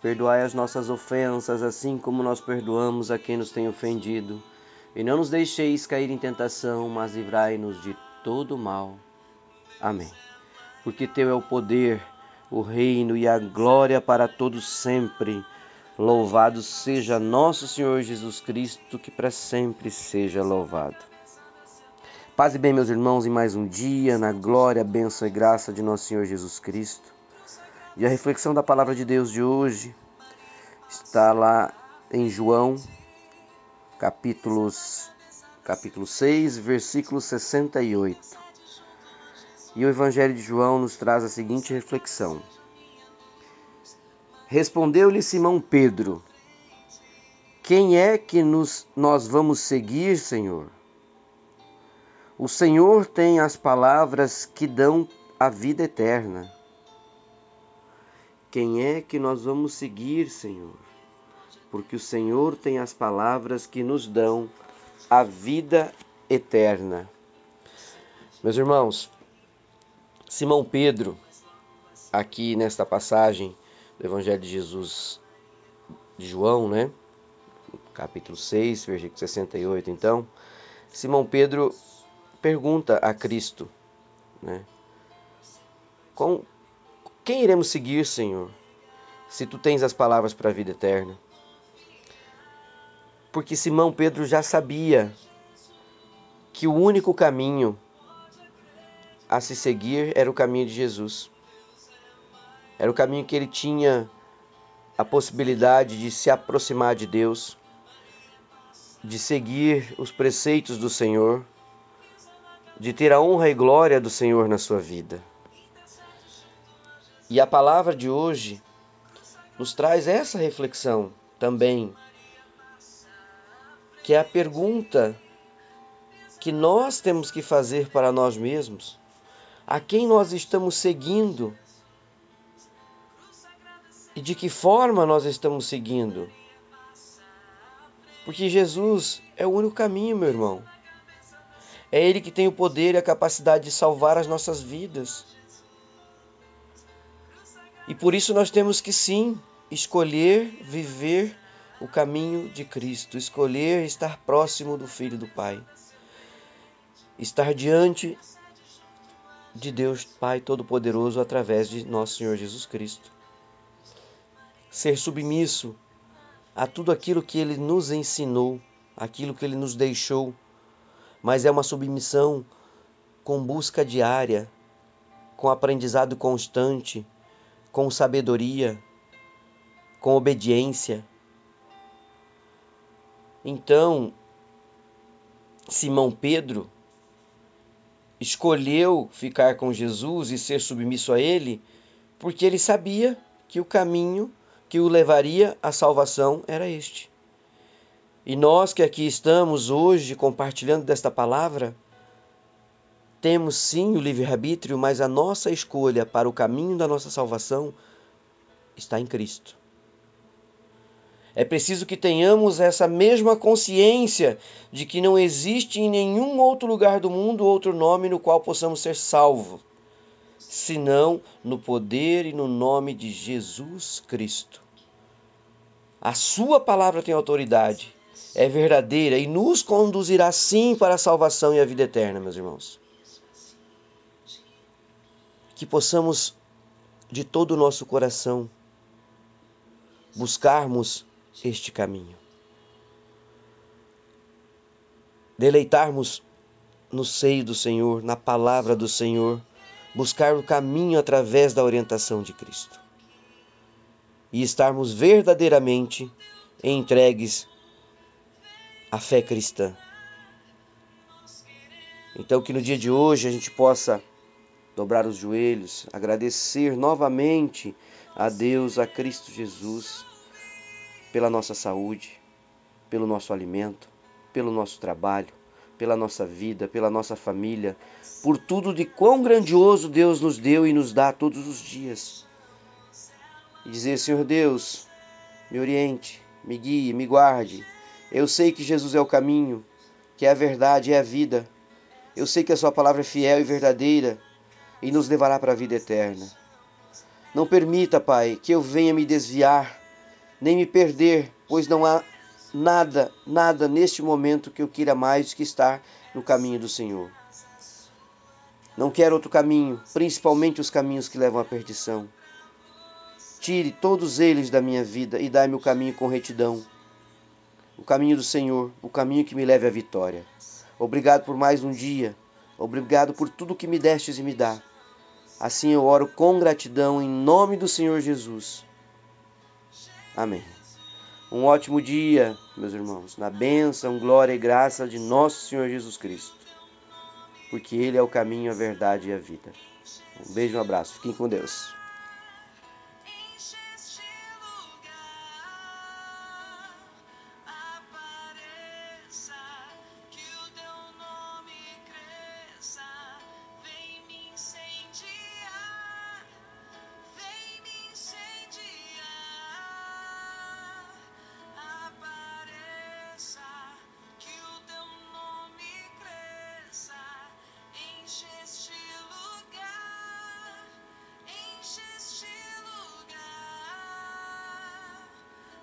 Perdoai as nossas ofensas, assim como nós perdoamos a quem nos tem ofendido. E não nos deixeis cair em tentação, mas livrai-nos de todo mal. Amém. Porque Teu é o poder, o reino e a glória para todos sempre. Louvado seja nosso Senhor Jesus Cristo, que para sempre seja louvado. Paz e bem, meus irmãos, em mais um dia, na glória, bênção e graça de nosso Senhor Jesus Cristo. E a reflexão da palavra de Deus de hoje está lá em João, capítulos, capítulo 6, versículo 68. E o Evangelho de João nos traz a seguinte reflexão: Respondeu-lhe Simão Pedro: Quem é que nos, nós vamos seguir, Senhor? O Senhor tem as palavras que dão a vida eterna. Quem é que nós vamos seguir, Senhor? Porque o Senhor tem as palavras que nos dão a vida eterna. Meus irmãos, Simão Pedro, aqui nesta passagem do Evangelho de Jesus de João, né? Capítulo 6, versículo 68. Então, Simão Pedro pergunta a Cristo, né? Quem iremos seguir, Senhor, se tu tens as palavras para a vida eterna? Porque Simão Pedro já sabia que o único caminho a se seguir era o caminho de Jesus. Era o caminho que ele tinha a possibilidade de se aproximar de Deus, de seguir os preceitos do Senhor, de ter a honra e glória do Senhor na sua vida. E a palavra de hoje nos traz essa reflexão também, que é a pergunta que nós temos que fazer para nós mesmos: a quem nós estamos seguindo e de que forma nós estamos seguindo? Porque Jesus é o único caminho, meu irmão. É Ele que tem o poder e a capacidade de salvar as nossas vidas. E por isso nós temos que sim escolher viver o caminho de Cristo, escolher estar próximo do Filho do Pai, estar diante de Deus Pai Todo-Poderoso através de nosso Senhor Jesus Cristo. Ser submisso a tudo aquilo que Ele nos ensinou, aquilo que Ele nos deixou, mas é uma submissão com busca diária, com aprendizado constante com sabedoria, com obediência. Então, Simão Pedro escolheu ficar com Jesus e ser submisso a ele, porque ele sabia que o caminho que o levaria à salvação era este. E nós que aqui estamos hoje compartilhando desta palavra, temos sim o livre-arbítrio, mas a nossa escolha para o caminho da nossa salvação está em Cristo. É preciso que tenhamos essa mesma consciência de que não existe em nenhum outro lugar do mundo outro nome no qual possamos ser salvos, senão no poder e no nome de Jesus Cristo. A Sua palavra tem autoridade, é verdadeira e nos conduzirá sim para a salvação e a vida eterna, meus irmãos que possamos de todo o nosso coração buscarmos este caminho. Deleitarmos no seio do Senhor, na palavra do Senhor, buscar o caminho através da orientação de Cristo. E estarmos verdadeiramente entregues à fé cristã. Então, que no dia de hoje a gente possa dobrar os joelhos, agradecer novamente a Deus, a Cristo Jesus, pela nossa saúde, pelo nosso alimento, pelo nosso trabalho, pela nossa vida, pela nossa família, por tudo de quão grandioso Deus nos deu e nos dá todos os dias. E dizer, Senhor Deus, me oriente, me guie, me guarde. Eu sei que Jesus é o caminho, que é a verdade, é a vida. Eu sei que a Sua palavra é fiel e verdadeira e nos levará para a vida eterna. Não permita, Pai, que eu venha me desviar, nem me perder, pois não há nada, nada neste momento que eu queira mais que estar no caminho do Senhor. Não quero outro caminho, principalmente os caminhos que levam à perdição. Tire todos eles da minha vida e dai-me o caminho com retidão. O caminho do Senhor, o caminho que me leve à vitória. Obrigado por mais um dia. Obrigado por tudo que me destes e me dá. Assim eu oro com gratidão em nome do Senhor Jesus. Amém. Um ótimo dia, meus irmãos, na bênção, glória e graça de nosso Senhor Jesus Cristo. Porque Ele é o caminho, a verdade e a vida. Um beijo, um abraço. Fiquem com Deus.